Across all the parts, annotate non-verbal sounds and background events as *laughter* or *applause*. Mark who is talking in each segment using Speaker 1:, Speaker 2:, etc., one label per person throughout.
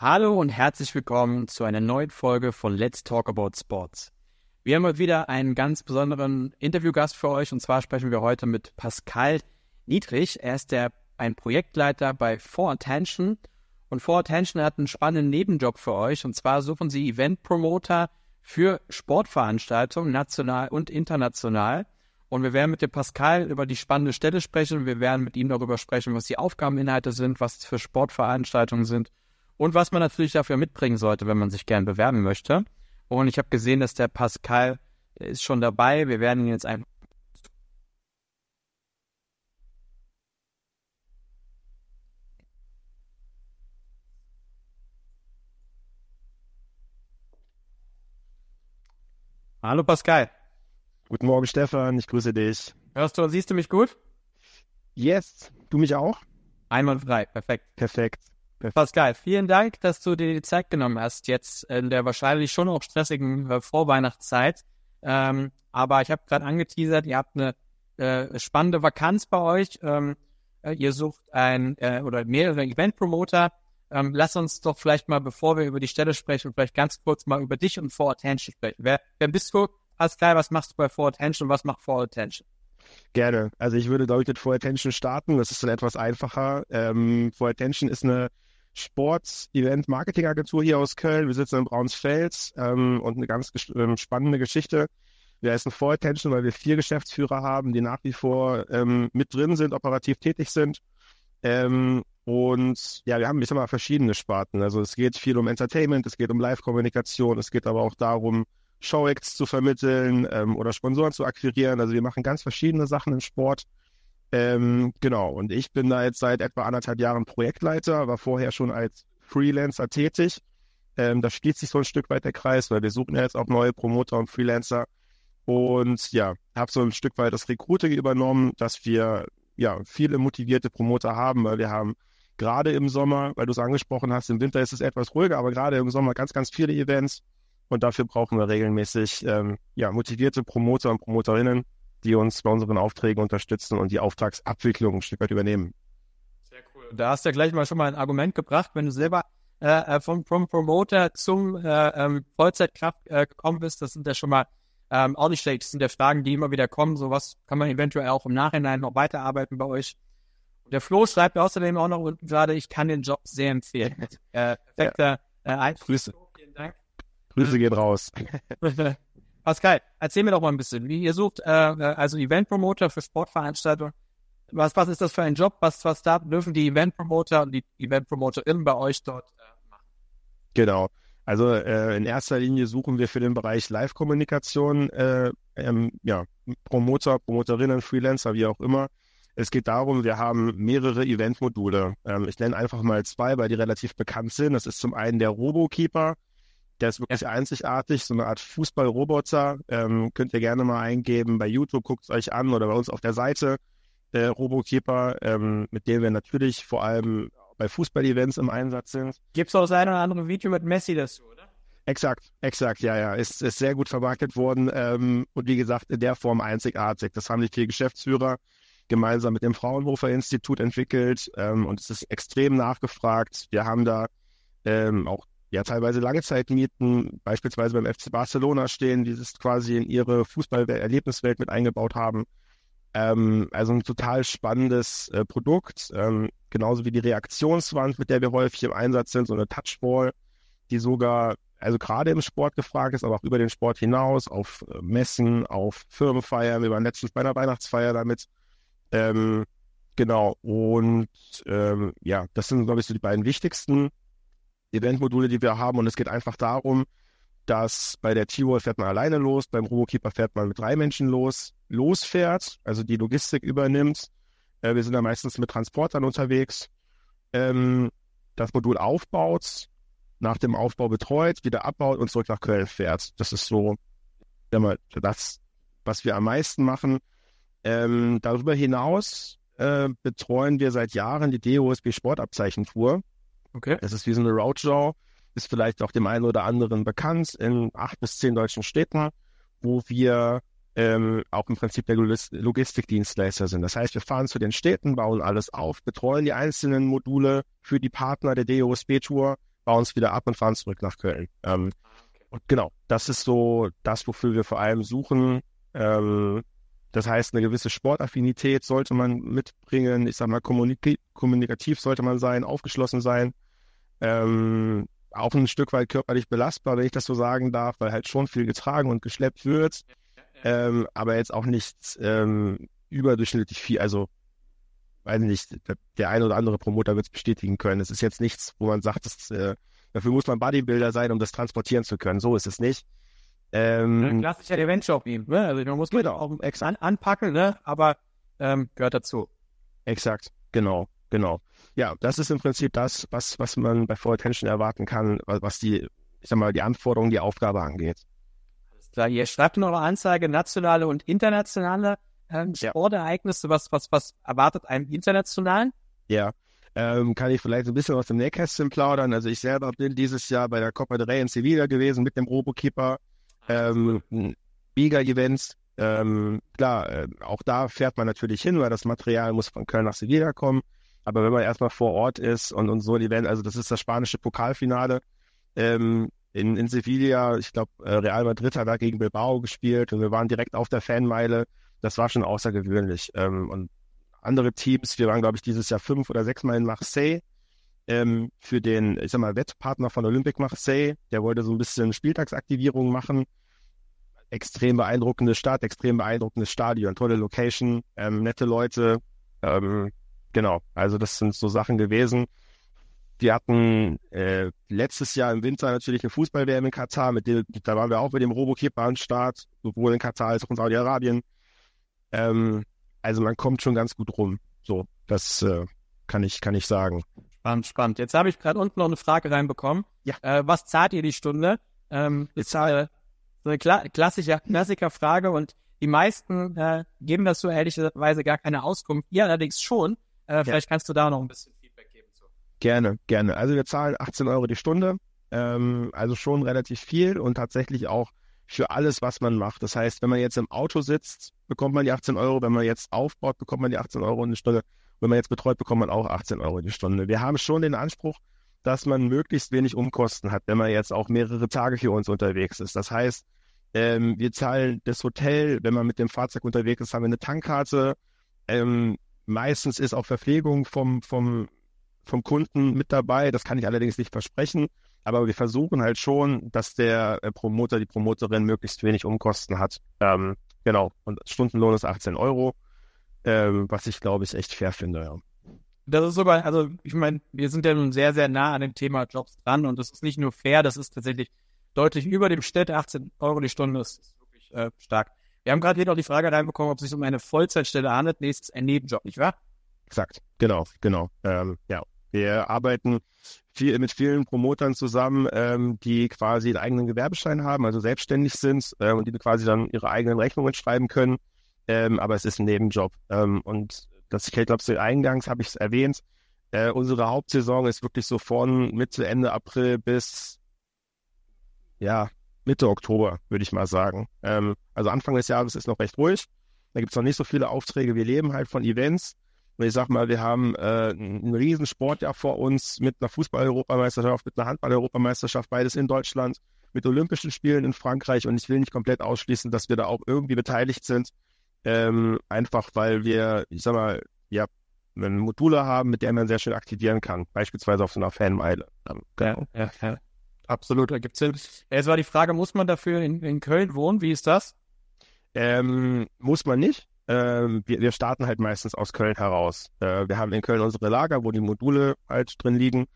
Speaker 1: Hallo und herzlich willkommen zu einer neuen Folge von Let's Talk About Sports. Wir haben heute wieder einen ganz besonderen Interviewgast für euch und zwar sprechen wir heute mit Pascal Niedrich. Er ist der, ein Projektleiter bei For Attention und For Attention hat einen spannenden Nebenjob für euch und zwar suchen sie Event Promoter für Sportveranstaltungen national und international. Und wir werden mit dem Pascal über die spannende Stelle sprechen. Wir werden mit ihm darüber sprechen, was die Aufgabeninhalte sind, was es für Sportveranstaltungen sind und was man natürlich dafür mitbringen sollte, wenn man sich gern bewerben möchte. Und ich habe gesehen, dass der Pascal ist schon dabei. Wir werden ihn jetzt einfach Hallo Pascal.
Speaker 2: Guten Morgen, Stefan. Ich grüße dich.
Speaker 1: Hörst du und siehst du mich gut?
Speaker 2: Yes. Du mich auch?
Speaker 1: Einmal frei. Perfekt.
Speaker 2: Perfekt.
Speaker 1: Pascal, vielen Dank, dass du dir die Zeit genommen hast, jetzt in der wahrscheinlich schon auch stressigen äh, Vorweihnachtszeit. Ähm, aber ich habe gerade angeteasert, ihr habt eine äh, spannende Vakanz bei euch. Ähm, äh, ihr sucht ein äh, oder mehrere Event-Promoter. Ähm, lass uns doch vielleicht mal, bevor wir über die Stelle sprechen, vielleicht ganz kurz mal über dich und For Attention sprechen. Wer, wer bist du? Pascal, was machst du bei For Attention? Was macht For Attention?
Speaker 2: Gerne. Also ich würde, glaube ich, mit For Attention starten. Das ist dann etwas einfacher. Ähm, For Attention ist eine Sports-Event-Marketing-Agentur hier aus Köln. Wir sitzen in Braunsfeld ähm, und eine ganz ähm, spannende Geschichte. Wir heißen For Attention, weil wir vier Geschäftsführer haben, die nach wie vor ähm, mit drin sind, operativ tätig sind. Ähm, und ja, wir haben, ich sag mal, verschiedene Sparten. Also es geht viel um Entertainment, es geht um Live-Kommunikation, es geht aber auch darum, Showacts zu vermitteln ähm, oder Sponsoren zu akquirieren. Also wir machen ganz verschiedene Sachen im Sport. Ähm, genau, und ich bin da jetzt seit etwa anderthalb Jahren Projektleiter, war vorher schon als Freelancer tätig. Ähm, da schließt sich so ein Stück weit der Kreis, weil wir suchen ja jetzt auch neue Promoter und Freelancer. Und ja, habe so ein Stück weit das Recruiting übernommen, dass wir ja viele motivierte Promoter haben, weil wir haben gerade im Sommer, weil du es angesprochen hast, im Winter ist es etwas ruhiger, aber gerade im Sommer ganz, ganz viele Events. Und dafür brauchen wir regelmäßig ähm, ja, motivierte Promoter und Promoterinnen, die uns bei unseren Aufträgen unterstützen und die Auftragsabwicklung ein Stück weit übernehmen.
Speaker 1: Sehr cool. Da hast du ja gleich mal schon mal ein Argument gebracht, wenn du selber äh, äh vom, vom Promoter zum äh, ähm, Vollzeitkraft äh, gekommen bist, das sind ja schon mal ähm, auch nicht schlecht. Das sind ja Fragen, die immer wieder kommen. So was kann man eventuell auch im Nachhinein noch weiterarbeiten bei euch. Und der Flo schreibt außerdem auch noch unten gerade, ich kann den Job sehr empfehlen. Äh, perfekter
Speaker 2: ja. äh, Grüße. Vielen Dank. Grüße gehen raus. *laughs*
Speaker 1: Pascal, erzähl mir doch mal ein bisschen, wie ihr sucht, äh, also Event-Promoter für Sportveranstaltungen. Was, was ist das für ein Job? Was, was da dürfen die Event-Promoter und die Event-Promoterinnen bei euch dort äh, machen?
Speaker 2: Genau. Also äh, in erster Linie suchen wir für den Bereich Live-Kommunikation äh, ähm, ja, Promoter, Promoterinnen, Freelancer, wie auch immer. Es geht darum, wir haben mehrere Event-Module. Ähm, ich nenne einfach mal zwei, weil die relativ bekannt sind. Das ist zum einen der RoboKeeper. Der ist wirklich einzigartig, so eine Art Fußballroboter. Ähm, könnt ihr gerne mal eingeben bei YouTube, guckt es euch an oder bei uns auf der Seite. Der Robokeeper, ähm, mit dem wir natürlich vor allem bei Fußball-Events im Einsatz sind.
Speaker 1: Gibt es auch das eine oder andere Video mit Messi dazu, oder?
Speaker 2: Exakt, exakt, ja, ja. Ist, ist sehr gut vermarktet worden ähm, und wie gesagt, in der Form einzigartig. Das haben die vier Geschäftsführer gemeinsam mit dem Fraunhofer Institut entwickelt ähm, und es ist extrem nachgefragt. Wir haben da ähm, auch ja teilweise Langzeitmieten, beispielsweise beim FC Barcelona stehen, die es quasi in ihre Fußball-Erlebniswelt mit eingebaut haben. Ähm, also ein total spannendes äh, Produkt, ähm, genauso wie die Reaktionswand, mit der wir häufig im Einsatz sind, so eine Touchball, die sogar, also gerade im Sport gefragt ist, aber auch über den Sport hinaus, auf äh, Messen, auf Firmenfeiern. Wir waren letztens bei einer Weihnachtsfeier damit. Ähm, genau, und ähm, ja, das sind, glaube ich, so die beiden wichtigsten Eventmodule, die wir haben. Und es geht einfach darum, dass bei der T-Wall fährt man alleine los, beim Robokeeper fährt man mit drei Menschen los, losfährt, also die Logistik übernimmt. Äh, wir sind da meistens mit Transportern unterwegs. Ähm, das Modul aufbaut, nach dem Aufbau betreut, wieder abbaut und zurück nach Köln fährt. Das ist so das, was wir am meisten machen. Ähm, darüber hinaus äh, betreuen wir seit Jahren die DOSB Sportabzeichentour. Okay. Das ist wie so eine Roadshow, ist vielleicht auch dem einen oder anderen bekannt in acht bis zehn deutschen Städten, wo wir ähm, auch im Prinzip der Logistikdienstleister sind. Das heißt, wir fahren zu den Städten, bauen alles auf, betreuen die einzelnen Module für die Partner der DOSB-Tour, bauen es wieder ab und fahren zurück nach Köln. Ähm, und genau, das ist so das, wofür wir vor allem suchen. Ähm, das heißt, eine gewisse Sportaffinität sollte man mitbringen. Ich sag mal, kommunik kommunikativ sollte man sein, aufgeschlossen sein. Ähm, auch ein Stück weit körperlich belastbar, wenn ich das so sagen darf, weil halt schon viel getragen und geschleppt wird. Ähm, aber jetzt auch nicht ähm, überdurchschnittlich viel. Also, weiß nicht, der, der ein oder andere Promoter wird es bestätigen können. Es ist jetzt nichts, wo man sagt, das, äh, dafür muss man Bodybuilder sein, um das transportieren zu können. So ist es nicht.
Speaker 1: Ähm, ja, klassischer Eventshop ihm. Ne? Also man muss genau. auch an, anpacken, ne? aber ähm, gehört dazu.
Speaker 2: Exakt, genau, genau. Ja, das ist im Prinzip das, was, was man bei Full Attention erwarten kann, was die, ich sag mal, die Anforderungen, die Aufgabe angeht.
Speaker 1: Alles klar, ihr schreibt in eurer Anzeige nationale und internationale ähm, Sportereignisse. Was, was, was erwartet einem internationalen?
Speaker 2: Ja, ähm, kann ich vielleicht ein bisschen aus dem Nähkästchen plaudern. Also ich selber bin dieses Jahr bei der Copa del Rey in Sevilla gewesen mit dem Robokeeper ähm, Mega-Events. Ähm, klar, äh, auch da fährt man natürlich hin, weil das Material muss von Köln nach Sevilla kommen. Aber wenn man erstmal vor Ort ist und, und so ein Event, also das ist das spanische Pokalfinale ähm, in, in Sevilla, ich glaube, äh, Real Madrid hat da gegen Bilbao gespielt und wir waren direkt auf der Fanmeile. Das war schon außergewöhnlich. Ähm, und andere Teams, wir waren, glaube ich, dieses Jahr fünf oder sechs Mal in Marseille ähm, für den, ich sag mal, Wettpartner von Olympique Marseille. Der wollte so ein bisschen Spieltagsaktivierung machen. Extrem beeindruckende Stadt, extrem beeindruckendes Stadion, tolle Location, ähm, nette Leute. Ähm, genau, also das sind so Sachen gewesen. Wir hatten äh, letztes Jahr im Winter natürlich eine Fußball-WM in Katar, mit dem, da waren wir auch mit dem Robokeeper an Start, sowohl in Katar als auch in Saudi-Arabien. Ähm, also man kommt schon ganz gut rum. So, das äh, kann ich, kann ich sagen.
Speaker 1: Spannend, spannend. Jetzt habe ich gerade unten noch eine Frage reinbekommen. Ja. Äh, was zahlt ihr die Stunde? Ähm, ist äh, so eine Kla klassische Klassikerfrage und die meisten äh, geben das so ehrlicherweise gar keine Auskunft. Ihr allerdings schon. Äh, ja. Vielleicht kannst du da noch ein bisschen Feedback geben. Zu.
Speaker 2: Gerne, gerne. Also wir zahlen 18 Euro die Stunde. Ähm, also schon relativ viel und tatsächlich auch für alles, was man macht. Das heißt, wenn man jetzt im Auto sitzt, bekommt man die 18 Euro. Wenn man jetzt aufbaut, bekommt man die 18 Euro eine Stunde. Wenn man jetzt betreut, bekommt man auch 18 Euro die Stunde. Wir haben schon den Anspruch, dass man möglichst wenig Umkosten hat, wenn man jetzt auch mehrere Tage für uns unterwegs ist. Das heißt, ähm, wir zahlen das Hotel, wenn man mit dem Fahrzeug unterwegs ist, haben wir eine Tankkarte. Ähm, meistens ist auch Verpflegung vom, vom, vom Kunden mit dabei. Das kann ich allerdings nicht versprechen. Aber wir versuchen halt schon, dass der äh, Promoter, die Promoterin möglichst wenig Umkosten hat. Ähm, genau. Und Stundenlohn ist 18 Euro ähm, was ich glaube ich echt fair finde. Ja.
Speaker 1: Das ist sogar, also ich meine, wir sind ja nun sehr, sehr nah an dem Thema Jobs dran und das ist nicht nur fair, das ist tatsächlich deutlich über dem Schnitt. 18 Euro die Stunde das ist wirklich äh, stark. Wir haben gerade hier noch die Frage reinbekommen, ob es sich um eine Vollzeitstelle handelt. Nee, es ist ein Nebenjob, nicht wahr?
Speaker 2: Exakt, genau, genau. Ähm, ja, wir arbeiten viel, mit vielen Promotern zusammen, ähm, die quasi einen eigenen Gewerbeschein haben, also selbstständig sind äh, und die quasi dann ihre eigenen Rechnungen schreiben können ähm, aber es ist ein Nebenjob. Ähm, und das, ich glaube, so eingangs habe ich es erwähnt, äh, unsere Hauptsaison ist wirklich so von Mitte, Ende April bis ja, Mitte Oktober, würde ich mal sagen. Ähm, also Anfang des Jahres ist noch recht ruhig. Da gibt es noch nicht so viele Aufträge. Wir leben halt von Events. Und ich sag mal, wir haben äh, ein riesen Sportjahr vor uns mit einer Fußball-Europameisterschaft, mit einer Handball-Europameisterschaft, beides in Deutschland, mit Olympischen Spielen in Frankreich. Und ich will nicht komplett ausschließen, dass wir da auch irgendwie beteiligt sind. Ähm, einfach weil wir, ich sag mal, ja, Module haben, mit denen man sehr schön aktivieren kann, beispielsweise auf so einer Fanmeile.
Speaker 1: Genau. Ja, ja, ja. Absolut, da gibt's Sinn. Jetzt war die Frage, muss man dafür in, in Köln wohnen? Wie ist das?
Speaker 2: Ähm, muss man nicht. Ähm, wir, wir starten halt meistens aus Köln heraus. Äh, wir haben in Köln unsere Lager, wo die Module halt drin liegen.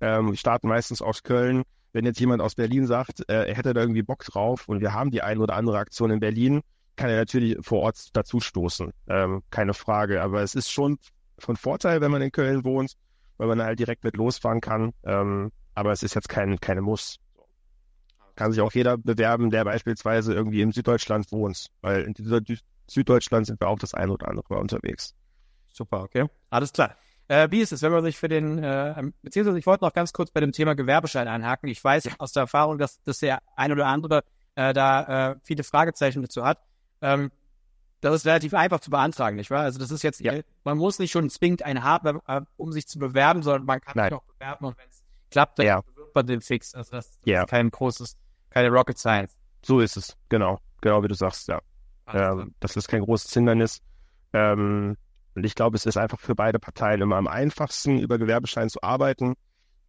Speaker 2: Ähm, wir starten meistens aus Köln. Wenn jetzt jemand aus Berlin sagt, äh, er hätte da irgendwie Bock drauf und wir haben die eine oder andere Aktion in Berlin, kann er natürlich vor Ort dazu stoßen. Ähm, keine Frage. Aber es ist schon von Vorteil, wenn man in Köln wohnt, weil man halt direkt mit losfahren kann. Ähm, aber es ist jetzt kein, keine Muss. Kann sich auch jeder bewerben, der beispielsweise irgendwie im Süddeutschland wohnt, weil in Süddeutschland sind wir auch das eine oder andere Mal unterwegs.
Speaker 1: Super, okay. Alles klar. Äh, wie ist es, wenn man sich für den, äh, beziehungsweise ich wollte noch ganz kurz bei dem Thema Gewerbeschein einhaken. Ich weiß ja. aus der Erfahrung, dass, dass der ein oder andere äh, da äh, viele Fragezeichen dazu hat. Ähm, das ist relativ einfach zu beantragen, nicht wahr? Also das ist jetzt, ja. man muss nicht schon zwingend einen haben, äh, um sich zu bewerben, sondern man kann sich auch bewerben und wenn es klappt, dann ja. bewirbt man den fix. Also das
Speaker 2: Ja.
Speaker 1: ist kein großes, keine Rocket Science.
Speaker 2: So ist es, genau. Genau wie du sagst, ja. Ähm, das ist kein großes Hindernis. Ähm, und ich glaube, es ist einfach für beide Parteien immer am einfachsten, über Gewerbeschein zu arbeiten.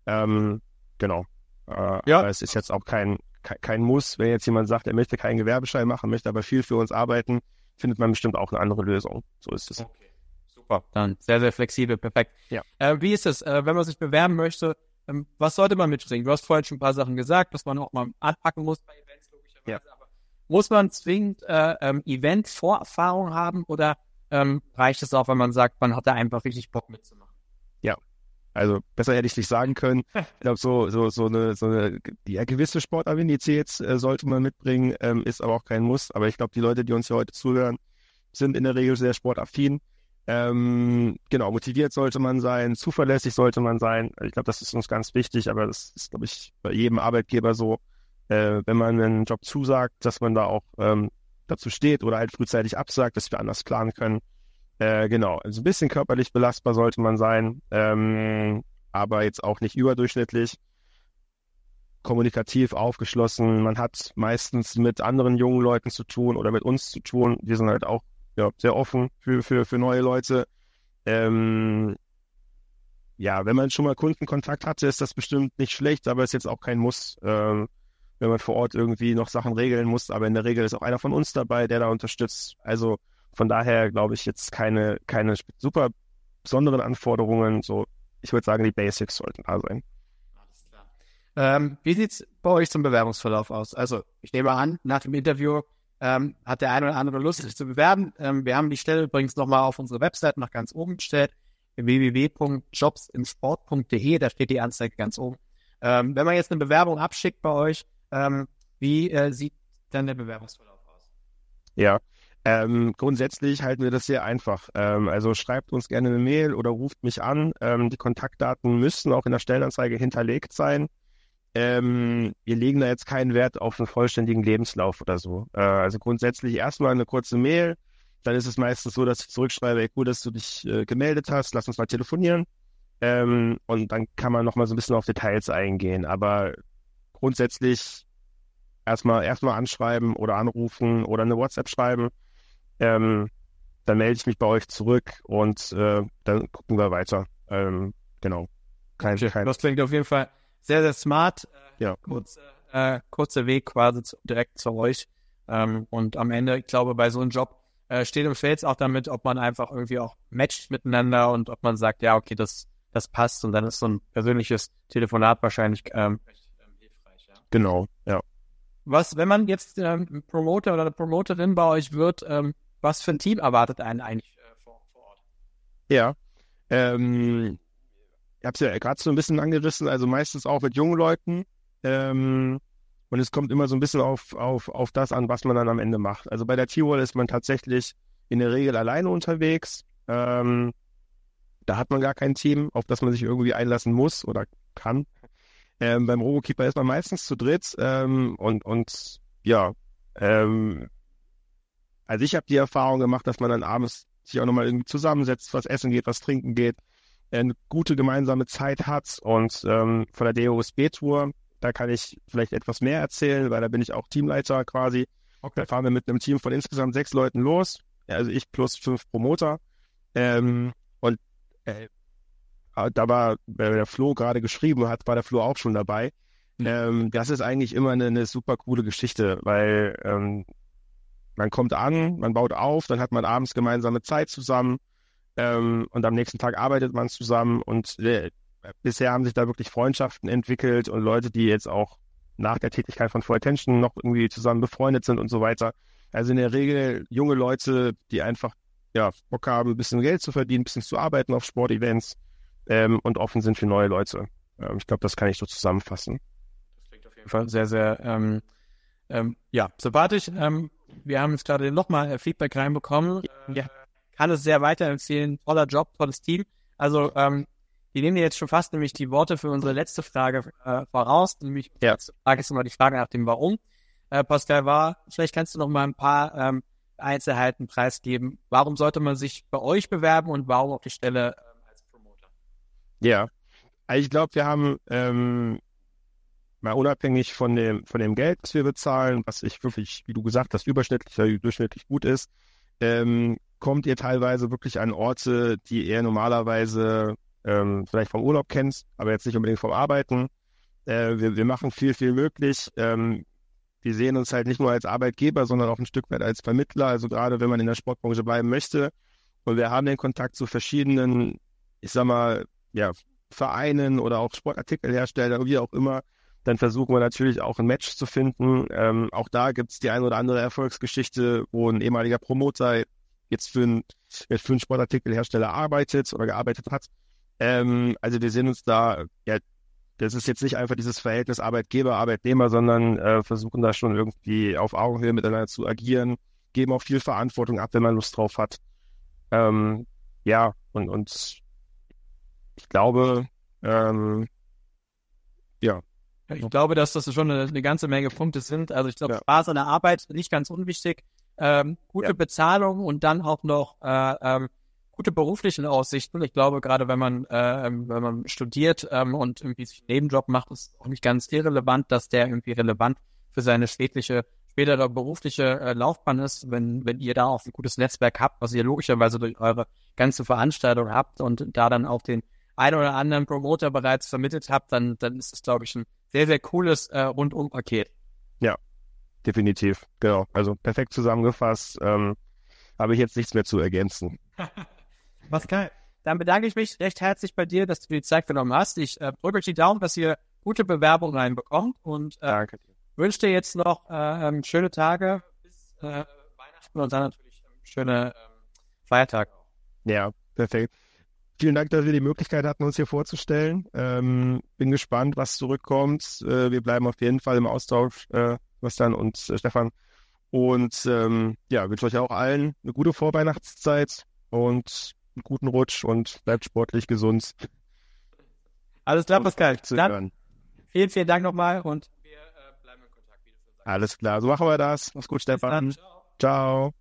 Speaker 2: Ähm, genau. Äh,
Speaker 1: Ja.
Speaker 2: Aber es ist jetzt auch kein, kein, Muss. Wenn jetzt jemand sagt, er möchte keinen Gewerbeschein machen, möchte aber viel für uns arbeiten, findet man bestimmt auch eine andere Lösung. So ist es.
Speaker 1: Okay, super. Dann sehr, sehr flexibel, perfekt.
Speaker 2: Ja.
Speaker 1: Äh, wie ist es, äh, wenn man sich bewerben möchte? Ähm, was sollte man mitbringen? Du hast vorhin schon ein paar Sachen gesagt, dass man auch mal anpacken muss bei Events, logischerweise. Aber muss man zwingend äh, ähm, Event-Vorerfahrung haben oder ähm, reicht es auch, wenn man sagt, man hat da einfach richtig Bock mitzumachen?
Speaker 2: Also besser hätte ich nicht sagen können. *laughs* Ich glaube, so, so, so eine, so eine ja, gewisse Sportaffinität äh, sollte man mitbringen, ähm, ist aber auch kein Muss. Aber ich glaube, die Leute, die uns hier heute zuhören, sind in der Regel sehr sportaffin. Ähm, genau, motiviert sollte man sein, zuverlässig sollte man sein. Ich glaube, das ist uns ganz wichtig, aber das ist, glaube ich, bei jedem Arbeitgeber so, äh, wenn man einen Job zusagt, dass man da auch ähm, dazu steht oder halt frühzeitig absagt, dass wir anders planen können. Äh, genau, also ein bisschen körperlich belastbar sollte man sein, ähm, aber jetzt auch nicht überdurchschnittlich. Kommunikativ aufgeschlossen. Man hat meistens mit anderen jungen Leuten zu tun oder mit uns zu tun. Wir sind halt auch ja, sehr offen für, für, für neue Leute. Ähm, ja, wenn man schon mal Kundenkontakt hatte, ist das bestimmt nicht schlecht, aber ist jetzt auch kein Muss, ähm, wenn man vor Ort irgendwie noch Sachen regeln muss. Aber in der Regel ist auch einer von uns dabei, der da unterstützt. Also von daher glaube ich jetzt keine, keine super besonderen Anforderungen. So, ich würde sagen, die Basics sollten da sein.
Speaker 1: Alles klar. Ähm, wie sieht's bei euch zum Bewerbungsverlauf aus? Also, ich nehme an, nach dem Interview ähm, hat der eine oder andere Lust, sich zu bewerben. Ähm, wir haben die Stelle übrigens nochmal auf unsere Website nach ganz oben gestellt, www.jobsimsport.de, da steht die Anzeige ganz oben. Ähm, wenn man jetzt eine Bewerbung abschickt bei euch, ähm, wie äh, sieht dann der Bewerbungsverlauf aus?
Speaker 2: Ja, ähm, grundsätzlich halten wir das sehr einfach. Ähm, also schreibt uns gerne eine Mail oder ruft mich an. Ähm, die Kontaktdaten müssen auch in der Stellenanzeige hinterlegt sein. Ähm, wir legen da jetzt keinen Wert auf einen vollständigen Lebenslauf oder so. Äh, also grundsätzlich erstmal eine kurze Mail. Dann ist es meistens so, dass ich zurückschreibe, ey, gut, dass du dich äh, gemeldet hast, lass uns mal telefonieren. Ähm, und dann kann man nochmal so ein bisschen auf Details eingehen. Aber grundsätzlich erstmal erstmal anschreiben oder anrufen oder eine WhatsApp schreiben. Ähm, dann melde ich mich bei euch zurück und äh, dann gucken wir weiter. Ähm, genau. Kein, kein,
Speaker 1: Das klingt auf jeden Fall sehr, sehr smart. Äh,
Speaker 2: Ja.
Speaker 1: Kurze, äh, kurzer Weg quasi zu, direkt zu euch. Ähm, und am Ende, ich glaube, bei so einem Job äh, steht und fällt es auch damit, ob man einfach irgendwie auch matcht miteinander und ob man sagt, ja, okay, das, das passt. Und dann ist so ein persönliches Telefonat wahrscheinlich ähm, recht ähm, hilfreich. Ja.
Speaker 2: genau.
Speaker 1: Was, wenn man jetzt ähm, Promoter oder eine Promoterin bei euch wird, ähm, was für ein Team erwartet einen eigentlich äh, vor, vor Ort?
Speaker 2: Ja. Ähm, ich habe es ja gerade so ein bisschen angerissen, also meistens auch mit jungen Leuten. Ähm, und es kommt immer so ein bisschen auf, auf, auf das an, was man dann am Ende macht. Also bei der T-Wall ist man tatsächlich in der Regel alleine unterwegs. Ähm, da hat man gar kein Team, auf das man sich irgendwie einlassen muss oder kann. Ähm, beim Robokeeper ist man meistens zu dritt ähm, und, und ja, ähm, also ich habe die Erfahrung gemacht, dass man dann abends sich auch nochmal irgendwie zusammensetzt, was essen geht, was trinken geht, eine gute gemeinsame Zeit hat und ähm, von der DOSB-Tour, da kann ich vielleicht etwas mehr erzählen, weil da bin ich auch Teamleiter quasi. Da fahren wir mit einem Team von insgesamt sechs Leuten los, also ich plus fünf Promoter. Ähm, und äh, da war, weil der Flo gerade geschrieben hat, war der Flo auch schon dabei.
Speaker 1: Mhm.
Speaker 2: Ähm, das ist eigentlich immer eine, eine super coole Geschichte, weil ähm, man kommt an, man baut auf, dann hat man abends gemeinsame Zeit zusammen ähm, und am nächsten Tag arbeitet man zusammen und äh, bisher haben sich da wirklich Freundschaften entwickelt und Leute, die jetzt auch nach der Tätigkeit von Full Attention noch irgendwie zusammen befreundet sind und so weiter. Also in der Regel junge Leute, die einfach ja, Bock haben, ein bisschen Geld zu verdienen, ein bisschen zu arbeiten auf Sportevents ähm, und offen sind für neue Leute. Ähm, ich glaube, das kann ich so zusammenfassen.
Speaker 1: Das klingt auf jeden Fall sehr, sehr, ähm, ähm, ja, sympathisch. Ähm, wir haben jetzt gerade nochmal äh, Feedback reinbekommen. Äh,
Speaker 2: Ja.
Speaker 1: Kann es sehr weiterempfehlen. Toller Job, tolles Team. Also, ähm, wir nehmen jetzt schon fast nämlich die Worte für unsere letzte Frage äh, voraus. Nämlich
Speaker 2: Ja.
Speaker 1: letzte Frage ist immer die Frage nach dem Warum. Äh, Pascal war, vielleicht kannst du noch mal ein paar ähm, Einzelheiten preisgeben. Warum sollte man sich bei euch bewerben und warum auf die Stelle Promoter?
Speaker 2: Ja, also ich glaube, wir haben ähm, mal unabhängig von dem, von dem Geld, das wir bezahlen, was ich wirklich, wie du gesagt hast, überschnittlich oder durchschnittlich gut ist, ähm, kommt ihr teilweise wirklich an Orte, die ihr normalerweise ähm, vielleicht vom Urlaub kennt, aber jetzt nicht unbedingt vom Arbeiten. Äh, wir, wir machen viel, viel möglich. Ähm, wir sehen uns halt nicht nur als Arbeitgeber, sondern auch ein Stück weit als Vermittler. Also gerade wenn man in der Sportbranche bleiben möchte. Und wir haben den Kontakt zu verschiedenen, ich sag mal, ja, Vereinen oder auch Sportartikelherstellern, wie auch immer. Dann versuchen wir natürlich auch ein Match zu finden. Ähm, auch da gibt es die eine oder andere Erfolgsgeschichte, wo ein ehemaliger Promoter jetzt für, ein, für einen Sportartikelhersteller arbeitet oder gearbeitet hat. Ähm, also wir sehen uns da ja das ist jetzt nicht einfach dieses Verhältnis Arbeitgeber, Arbeitnehmer, sondern äh, versuchen da schon irgendwie auf Augenhöhe miteinander zu agieren, geben auch viel Verantwortung ab, wenn man Lust drauf hat. Ähm, ja, und, und ich glaube, ähm, ja.
Speaker 1: Ich glaube, dass das schon eine, eine ganze Menge Punkte sind. Also ich glaube, ja. Spaß an der Arbeit nicht ganz unwichtig. Ähm, gute ja. Bezahlung und dann auch noch äh, ähm, gute berufliche Aussichten. Ich glaube, gerade wenn man, äh, wenn man studiert ähm, und irgendwie sich einen Nebenjob macht, ist auch nicht ganz irrelevant, dass der irgendwie relevant für seine spätliche, spätere berufliche äh, Laufbahn ist, wenn, wenn ihr da auch ein gutes Netzwerk habt, was ihr logischerweise durch eure ganze Veranstaltung habt und da dann auch den ein oder anderen Promoter bereits vermittelt habt, dann, dann ist es, glaube ich, ein sehr, sehr cooles äh, Rundum-Paket.
Speaker 2: Ja, definitiv. Genau. Also perfekt zusammengefasst. Ähm, habe ich jetzt nichts mehr zu ergänzen. *laughs*
Speaker 1: Pascal, dann bedanke ich mich recht herzlich bei dir, dass du die Zeit genommen hast. Ich äh, drücke euch die Daumen, dass ihr gute Bewerbungen reinbekommt und äh, wünsche dir jetzt noch äh, ähm, schöne Tage bis äh, Weihnachten und dann natürlich ähm, schöne ähm, Feiertage.
Speaker 2: Ja, perfekt. Vielen Dank, dass wir die Möglichkeit hatten, uns hier vorzustellen. Ähm, bin gespannt, was zurückkommt. Äh, wir bleiben auf jeden Fall im Austausch, äh, Bastian und äh, Stefan. Und ähm, ja, wünsche euch auch allen eine gute Vorweihnachtszeit und einen guten Rutsch und bleibt sportlich gesund.
Speaker 1: Alles klar, Pascal. Dann vielen, vielen Dank nochmal und wir äh, bleiben in
Speaker 2: Kontakt. Alles klar, so machen wir das. Mach's gut, Stefan. Ciao. Ciao.